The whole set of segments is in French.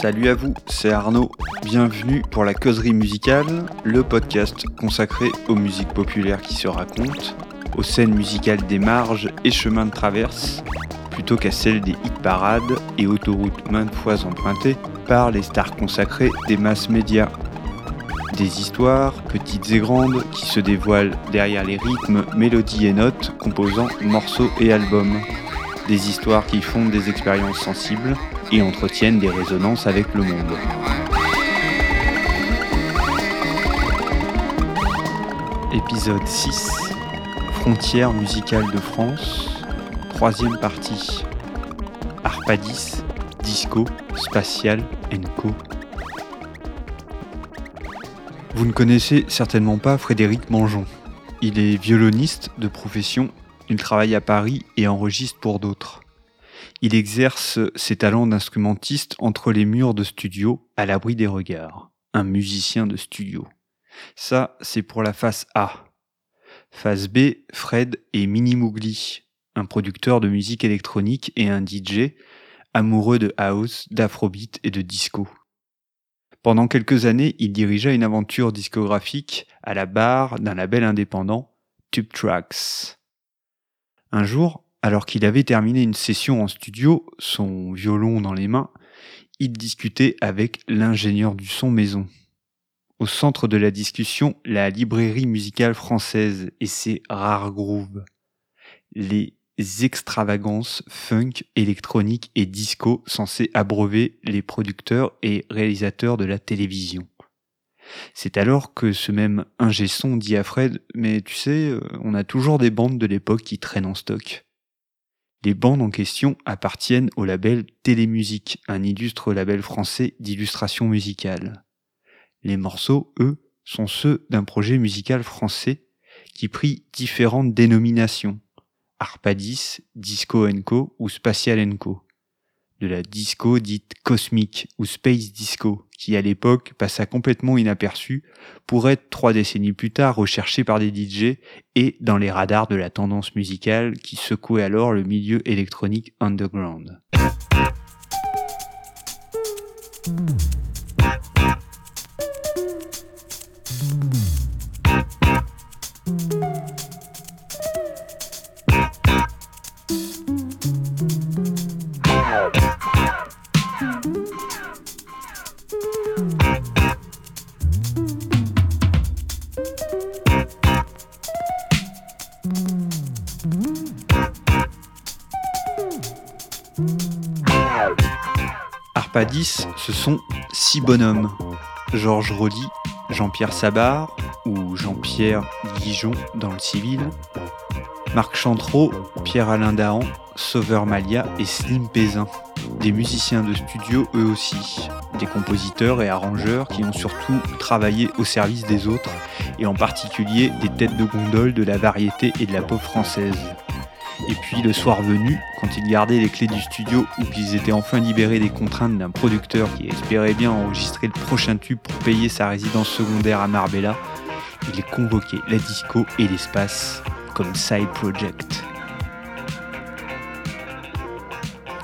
Salut à vous, c'est Arnaud. Bienvenue pour la causerie musicale, le podcast consacré aux musiques populaires qui se racontent, aux scènes musicales des marges et chemins de traverse, plutôt qu'à celles des hit parades et autoroutes maintes fois empruntées par les stars consacrées des masses médias. Des histoires, petites et grandes, qui se dévoilent derrière les rythmes, mélodies et notes composant morceaux et albums. Des histoires qui font des expériences sensibles et entretiennent des résonances avec le monde. Épisode 6 Frontières musicales de France, troisième partie. Arpadis, Disco, Spatial Co. Vous ne connaissez certainement pas Frédéric Mangeon. Il est violoniste de profession, il travaille à Paris et enregistre pour d'autres. Il exerce ses talents d'instrumentiste entre les murs de studio, à l'abri des regards. Un musicien de studio. Ça, c'est pour la face A. Face B, Fred et Mini Mougli, un producteur de musique électronique et un DJ, amoureux de house, d'afrobeat et de disco. Pendant quelques années, il dirigea une aventure discographique à la barre d'un label indépendant, Tube Tracks. Un jour, alors qu'il avait terminé une session en studio, son violon dans les mains, il discutait avec l'ingénieur du son maison. Au centre de la discussion, la librairie musicale française et ses rares grooves. Les extravagances funk, électronique et disco censées abreuver les producteurs et réalisateurs de la télévision. C'est alors que ce même ingé son dit à Fred Mais tu sais, euh, on a toujours des bandes de l'époque qui traînent en stock. Les bandes en question appartiennent au label Télémusique, un illustre label français d'illustration musicale. Les morceaux, eux, sont ceux d'un projet musical français qui prit différentes dénominations. Arpadis, Disco Co ou Spatial Co. De la disco dite cosmique ou space disco, qui à l'époque passa complètement inaperçue, pour être trois décennies plus tard recherché par des DJ et dans les radars de la tendance musicale qui secouait alors le milieu électronique underground. Arpadis, ce sont six bonhommes. Georges Rodi, Jean-Pierre Sabar ou Jean-Pierre Guijon dans le civil, Marc Chantreau, Pierre-Alain Dahan, Sauveur Malia et Slim Pézin. Des musiciens de studio eux aussi, des compositeurs et arrangeurs qui ont surtout travaillé au service des autres et en particulier des têtes de gondole de la variété et de la pop française. Et puis le soir venu, quand ils gardaient les clés du studio ou qu'ils étaient enfin libérés des contraintes d'un producteur qui espérait bien enregistrer le prochain tube pour payer sa résidence secondaire à Marbella, ils convoquaient la disco et l'espace comme side project.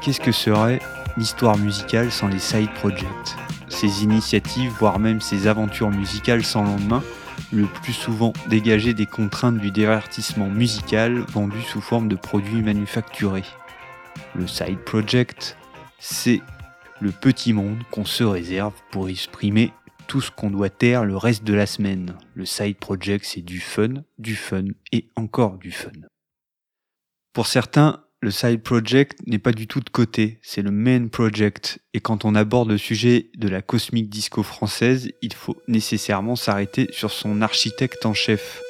Qu'est-ce que serait l'histoire musicale sans les side projects? Ces initiatives, voire même ces aventures musicales sans lendemain, le plus souvent dégager des contraintes du divertissement musical vendu sous forme de produits manufacturés. Le side project, c'est le petit monde qu'on se réserve pour exprimer tout ce qu'on doit taire le reste de la semaine. Le side project, c'est du fun, du fun et encore du fun. Pour certains, le side project n'est pas du tout de côté, c'est le main project. Et quand on aborde le sujet de la cosmique disco française, il faut nécessairement s'arrêter sur son architecte en chef,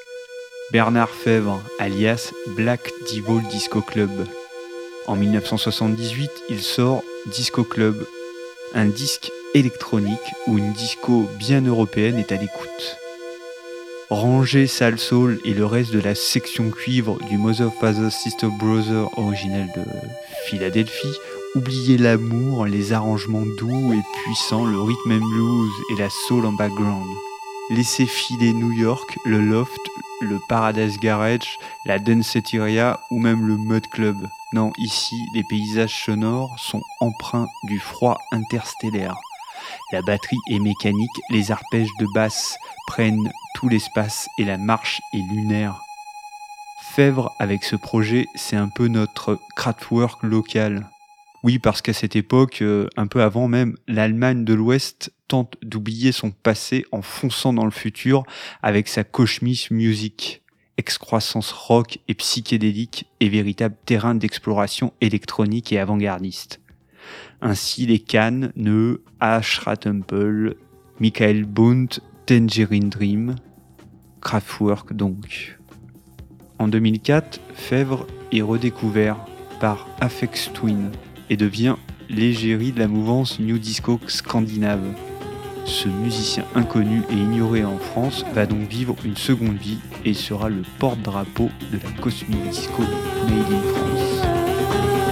Bernard Fèvre, alias Black Devil Disco Club. En 1978, il sort Disco Club, un disque électronique où une disco bien européenne est à l'écoute. Ranger Sal Soul et le reste de la section cuivre du Mother Father Sister Brother original de Philadelphie, oubliez l'amour, les arrangements doux et puissants, le rhythm and blues et la soul en background. Laissez filer New York, le loft, le Paradise Garage, la Danceteria ou même le Mud Club. Non, ici, les paysages sonores sont empreints du froid interstellaire. La batterie est mécanique, les arpèges de basse prennent tout l'espace et la marche est lunaire. Fèvre, avec ce projet, c'est un peu notre Kraftwerk local. Oui, parce qu'à cette époque, euh, un peu avant même, l'Allemagne de l'Ouest tente d'oublier son passé en fonçant dans le futur avec sa Cosmic Music excroissance rock et psychédélique et véritable terrain d'exploration électronique et avant-gardiste. Ainsi les Cannes, Neu, Ashra Temple, Michael Bunt, Tangerine Dream, Kraftwerk donc. En 2004, Fèvre est redécouvert par Afex Twin et devient l'égérie de la mouvance New Disco scandinave. Ce musicien inconnu et ignoré en France va donc vivre une seconde vie et sera le porte-drapeau de la Cosmic Disco Made in France.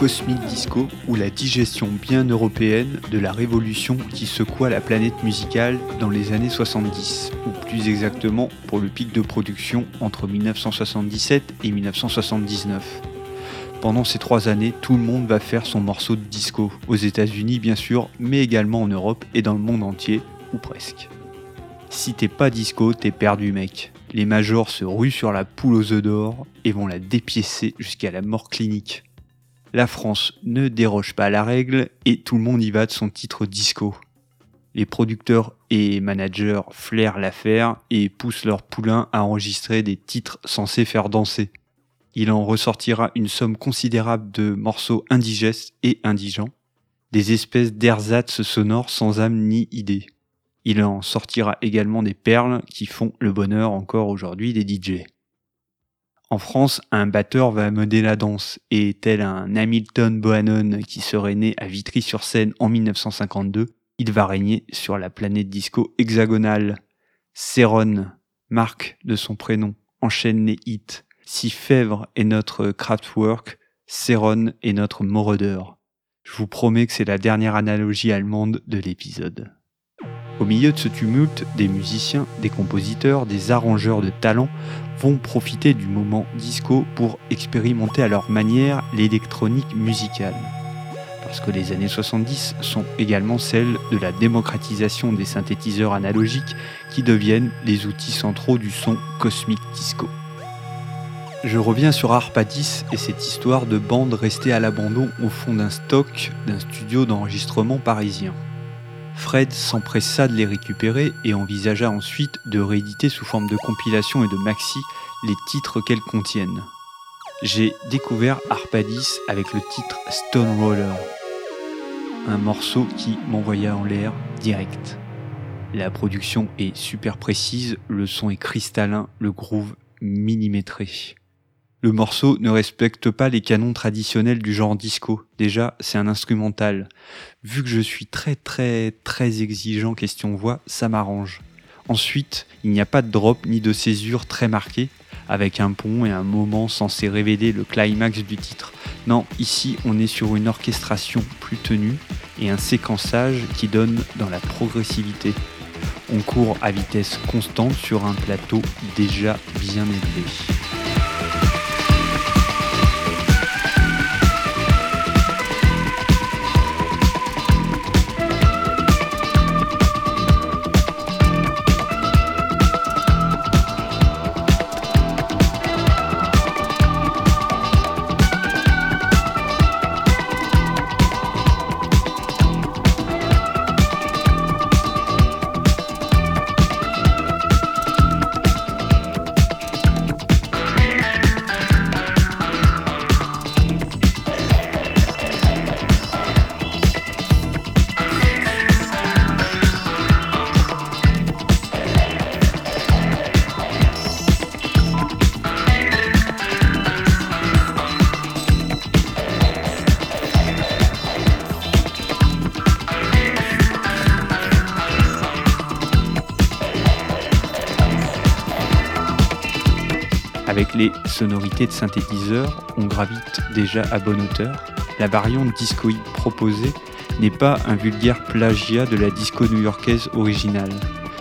Cosmic Disco ou la digestion bien européenne de la révolution qui secoua la planète musicale dans les années 70, ou plus exactement pour le pic de production entre 1977 et 1979. Pendant ces trois années, tout le monde va faire son morceau de disco, aux États-Unis bien sûr, mais également en Europe et dans le monde entier, ou presque. Si t'es pas disco, t'es perdu mec les majors se ruent sur la poule aux œufs d'or et vont la dépiécer jusqu'à la mort clinique. La France ne déroge pas la règle et tout le monde y va de son titre disco. Les producteurs et managers flairent l'affaire et poussent leurs poulains à enregistrer des titres censés faire danser. Il en ressortira une somme considérable de morceaux indigestes et indigents, des espèces d'ersatz sonores sans âme ni idée. Il en sortira également des perles qui font le bonheur encore aujourd'hui des DJ. En France, un batteur va mener la danse et tel un Hamilton Bohannon qui serait né à Vitry-sur-Seine en 1952, il va régner sur la planète disco hexagonale. Céron, marque de son prénom, enchaîne les hits. Si Fèvre est notre Kraftwerk, Céron est notre Moroder. Je vous promets que c'est la dernière analogie allemande de l'épisode. Au milieu de ce tumulte, des musiciens, des compositeurs, des arrangeurs de talent vont profiter du moment disco pour expérimenter à leur manière l'électronique musicale. Parce que les années 70 sont également celles de la démocratisation des synthétiseurs analogiques qui deviennent les outils centraux du son cosmique disco. Je reviens sur Arpadis et cette histoire de bande restée à l'abandon au fond d'un stock d'un studio d'enregistrement parisien. Fred s'empressa de les récupérer et envisagea ensuite de rééditer sous forme de compilation et de maxi les titres qu'elles contiennent. J'ai découvert Arpadis avec le titre Stone Roller, un morceau qui m'envoya en l'air direct. La production est super précise, le son est cristallin, le groove millimétré. Le morceau ne respecte pas les canons traditionnels du genre disco. Déjà, c'est un instrumental. Vu que je suis très très très exigeant question voix, ça m'arrange. Ensuite, il n'y a pas de drop ni de césure très marquée, avec un pont et un moment censé révéler le climax du titre. Non, ici on est sur une orchestration plus tenue et un séquençage qui donne dans la progressivité. On court à vitesse constante sur un plateau déjà bien élevé. Sonorités de synthétiseur, on gravite déjà à bonne hauteur. La variante discoïde proposée n'est pas un vulgaire plagiat de la disco new-yorkaise originale.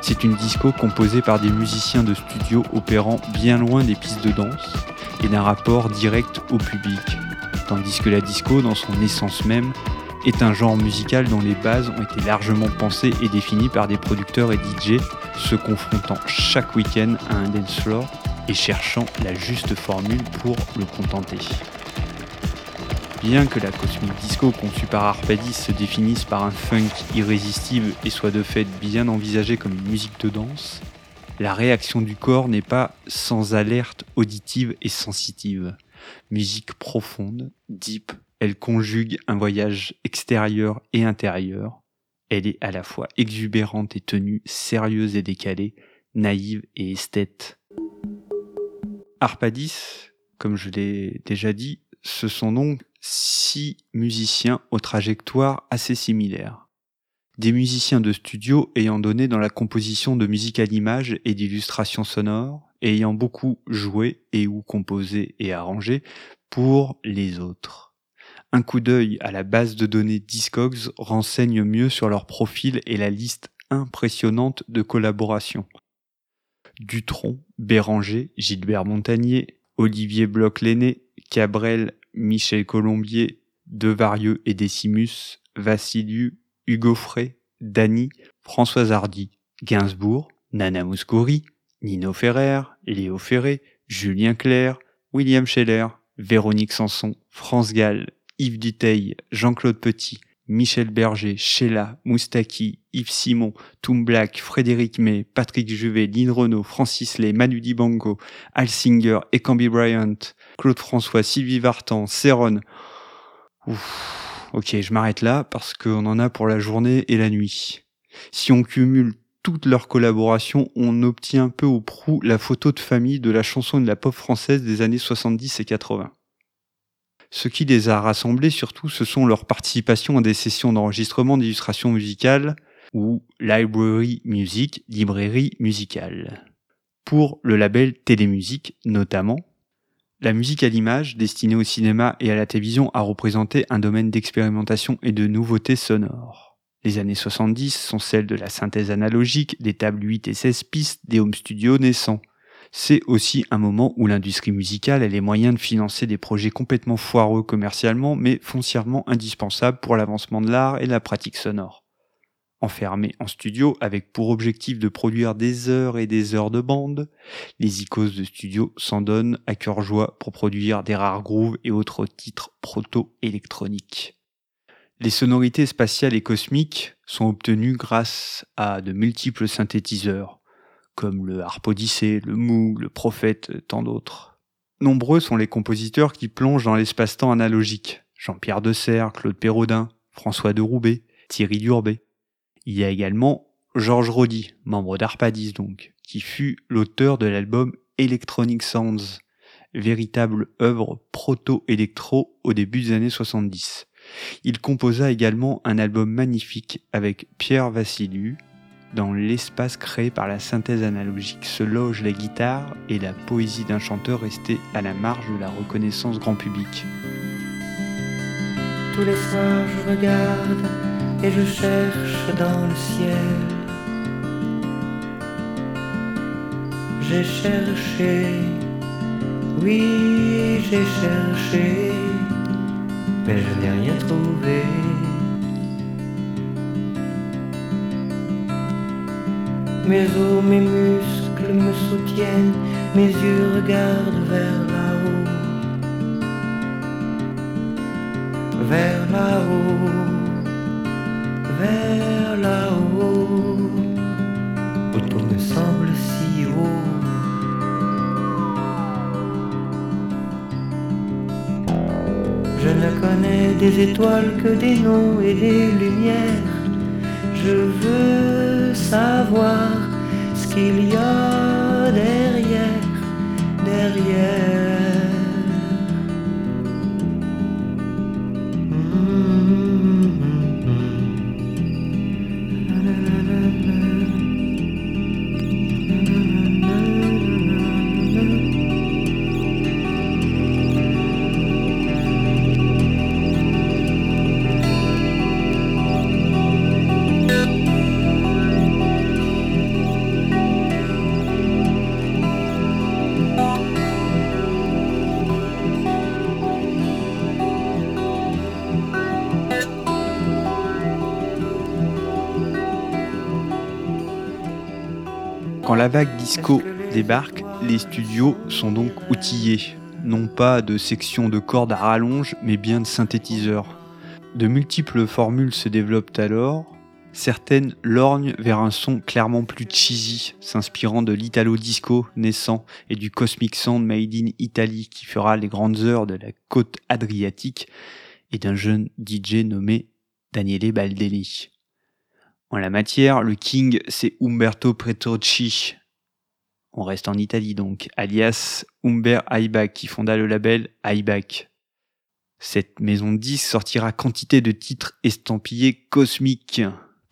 C'est une disco composée par des musiciens de studio opérant bien loin des pistes de danse et d'un rapport direct au public, tandis que la disco, dans son essence même, est un genre musical dont les bases ont été largement pensées et définies par des producteurs et DJ se confrontant chaque week-end à un dance floor et cherchant la juste formule pour le contenter. Bien que la cosmic disco conçue par Arpadis se définisse par un funk irrésistible et soit de fait bien envisagée comme une musique de danse, la réaction du corps n'est pas sans alerte auditive et sensitive. Musique profonde, deep, elle conjugue un voyage extérieur et intérieur. Elle est à la fois exubérante et tenue, sérieuse et décalée, naïve et esthète. Arpadis, comme je l'ai déjà dit, ce sont donc six musiciens aux trajectoires assez similaires. Des musiciens de studio ayant donné dans la composition de musique à l'image et d'illustration sonore, et ayant beaucoup joué et ou composé et arrangé pour les autres. Un coup d'œil à la base de données Discogs renseigne mieux sur leur profil et la liste impressionnante de collaborations. Dutron, Béranger, Gilbert Montagnier, Olivier Bloch-Lenné, Cabrel, Michel Colombier, Devarieux et Décimus, Vassiliu, Hugo Frey, Dany, Françoise Hardy, Gainsbourg, Nana Mouskouri, Nino Ferrer, Léo Ferré, Julien Clerc, William Scheller, Véronique Sanson, France Gall, Yves Duteil, Jean-Claude Petit, Michel Berger, Sheila, Moustaki, Yves Simon, Toom Black, Frédéric May, Patrick Juvet, Lynn Renault, Francis Lay, Manu Dibango, Al Singer, Ekambi Bryant, Claude François, Sylvie Vartan, Céron. Ok, je m'arrête là parce qu'on en a pour la journée et la nuit. Si on cumule toutes leurs collaborations, on obtient peu ou prou la photo de famille de la chanson de la pop française des années 70 et 80. Ce qui les a rassemblés surtout, ce sont leurs participations à des sessions d'enregistrement d'illustrations musicales ou library music, librairie musicale. Pour le label Télémusique notamment, la musique à l'image, destinée au cinéma et à la télévision, a représenté un domaine d'expérimentation et de nouveautés sonores. Les années 70 sont celles de la synthèse analogique, des tables 8 et 16 pistes, des home studios naissants c'est aussi un moment où l'industrie musicale a les moyens de financer des projets complètement foireux commercialement, mais foncièrement indispensables pour l'avancement de l'art et la pratique sonore. Enfermés en studio avec pour objectif de produire des heures et des heures de bande, les icônes de studio s'en donnent à cœur joie pour produire des rares grooves et autres titres proto-électroniques. Les sonorités spatiales et cosmiques sont obtenues grâce à de multiples synthétiseurs, comme le Harp Odyssey, le Moog, le Prophète, tant d'autres. Nombreux sont les compositeurs qui plongent dans l'espace-temps analogique. Jean-Pierre Desserre, Claude Perraudin, François de Roubaix, Thierry Durbet. Il y a également Georges Rodi, membre d'Arpadis donc, qui fut l'auteur de l'album Electronic Sounds, véritable œuvre proto-électro au début des années 70. Il composa également un album magnifique avec Pierre Vassiliou, dans l'espace créé par la synthèse analogique se loge la guitare et la poésie d'un chanteur resté à la marge de la reconnaissance grand public. Tous les soirs je regarde et je cherche dans le ciel. J'ai cherché, oui j'ai cherché, mais je n'ai rien trouvé. Mes os, mes muscles me soutiennent, mes yeux regardent vers là-haut. Vers là-haut, vers là-haut, où tout me semble si haut. Je ne connais des étoiles que des noms et des lumières. Je veux savoir ce qu'il y a derrière, derrière. Quand la vague disco débarque, les studios sont donc outillés, non pas de sections de cordes à rallonge, mais bien de synthétiseurs. De multiples formules se développent alors, certaines lorgnent vers un son clairement plus cheesy, s'inspirant de l'italo disco naissant et du cosmic sound made in Italy qui fera les grandes heures de la côte adriatique et d'un jeune DJ nommé Daniele Baldelli. En la matière, le king, c'est Umberto Petrucci. On reste en Italie donc, alias Umber Aibach, qui fonda le label Aibach. Cette maison de disques sortira quantité de titres estampillés cosmiques,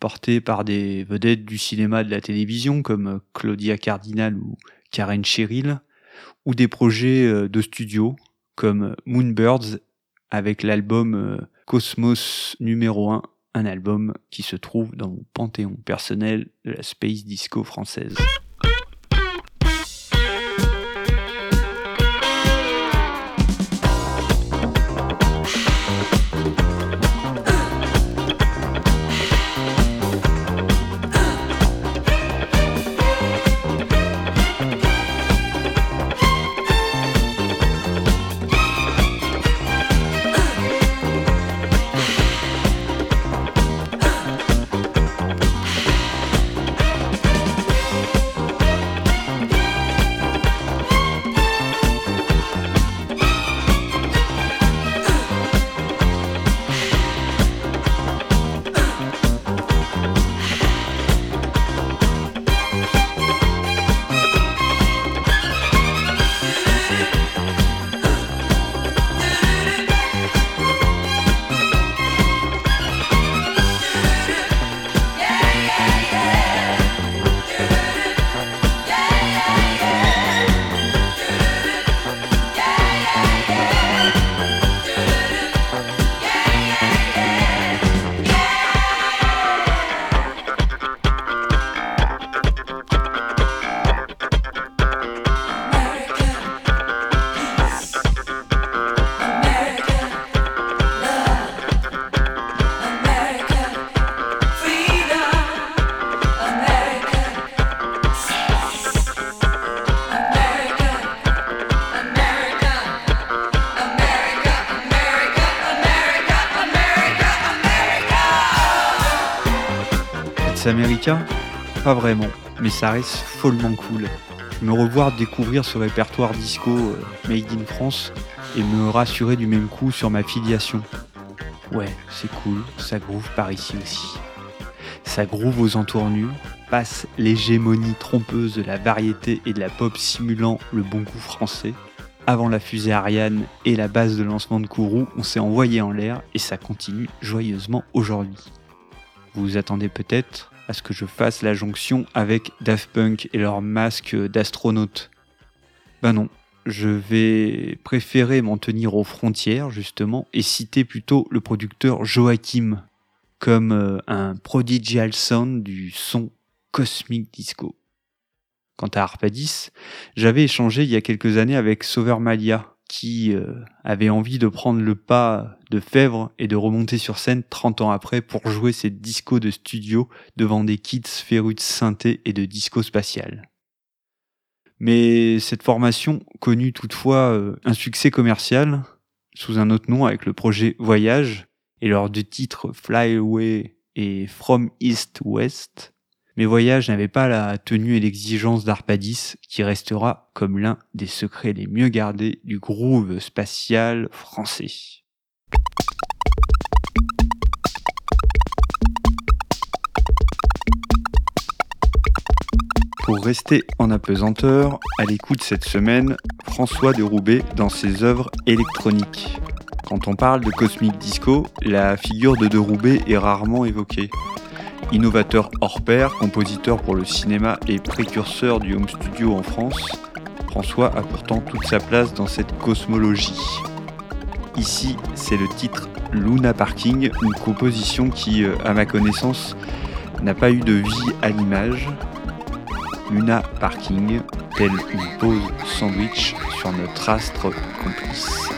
portés par des vedettes du cinéma et de la télévision comme Claudia Cardinal ou Karen Cheryl, ou des projets euh, de studio comme Moonbirds avec l'album euh, Cosmos numéro 1 un album qui se trouve dans mon panthéon personnel de la space disco française. Américain Pas vraiment, mais ça reste follement cool. Me revoir découvrir ce répertoire disco euh, made in France et me rassurer du même coup sur ma filiation. Ouais, c'est cool, ça groove par ici aussi. Ça groove aux entournures, passe l'hégémonie trompeuse de la variété et de la pop simulant le bon goût français. Avant la fusée Ariane et la base de lancement de Kourou, on s'est envoyé en l'air et ça continue joyeusement aujourd'hui. Vous vous attendez peut-être à ce que je fasse la jonction avec Daft Punk et leur masque d'astronaute. Ben non, je vais préférer m'en tenir aux frontières justement et citer plutôt le producteur Joachim comme euh, un prodigial sound du son cosmic disco. Quant à Arpadis, j'avais échangé il y a quelques années avec Sauveur Malia, qui euh, avait envie de prendre le pas de Fèvre et de remonter sur scène 30 ans après pour jouer ses discos de studio devant des kits férus de synthé et de disco spatial. Mais cette formation connut toutefois euh, un succès commercial sous un autre nom avec le projet Voyage et leurs deux titres Fly Away et From East West mes voyages n'avaient pas la tenue et l'exigence d'Arpadis, qui restera comme l'un des secrets les mieux gardés du groove spatial français. Pour rester en apesanteur, à l'écoute cette semaine, François de Roubaix dans ses œuvres électroniques. Quand on parle de Cosmic Disco, la figure de De Roubaix est rarement évoquée. Innovateur hors pair, compositeur pour le cinéma et précurseur du home studio en France, François a pourtant toute sa place dans cette cosmologie. Ici, c'est le titre Luna Parking, une composition qui, euh, à ma connaissance, n'a pas eu de vie à l'image. Luna Parking, telle une pause sandwich sur notre astre complice.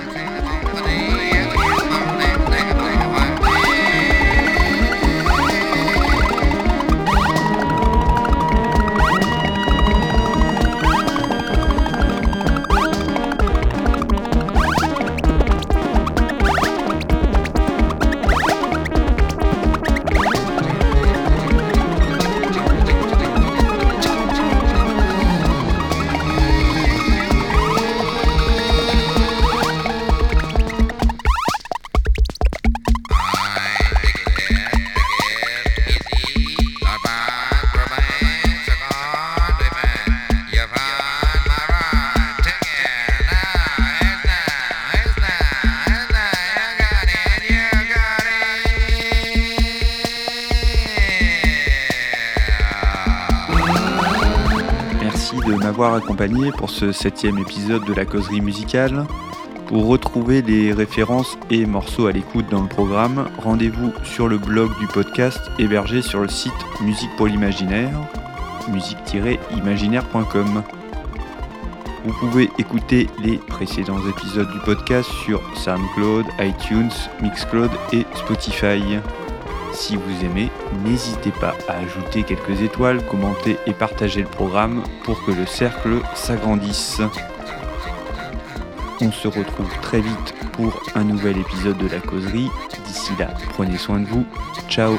Pour ce septième épisode de la causerie musicale. Pour retrouver les références et morceaux à l'écoute dans le programme, rendez-vous sur le blog du podcast hébergé sur le site Musique pour l'imaginaire, musique-imaginaire.com. Vous pouvez écouter les précédents épisodes du podcast sur SoundCloud, iTunes, Mixcloud et Spotify. Si vous aimez, n'hésitez pas à ajouter quelques étoiles, commenter et partager le programme pour que le cercle s'agrandisse. On se retrouve très vite pour un nouvel épisode de la causerie. D'ici là, prenez soin de vous. Ciao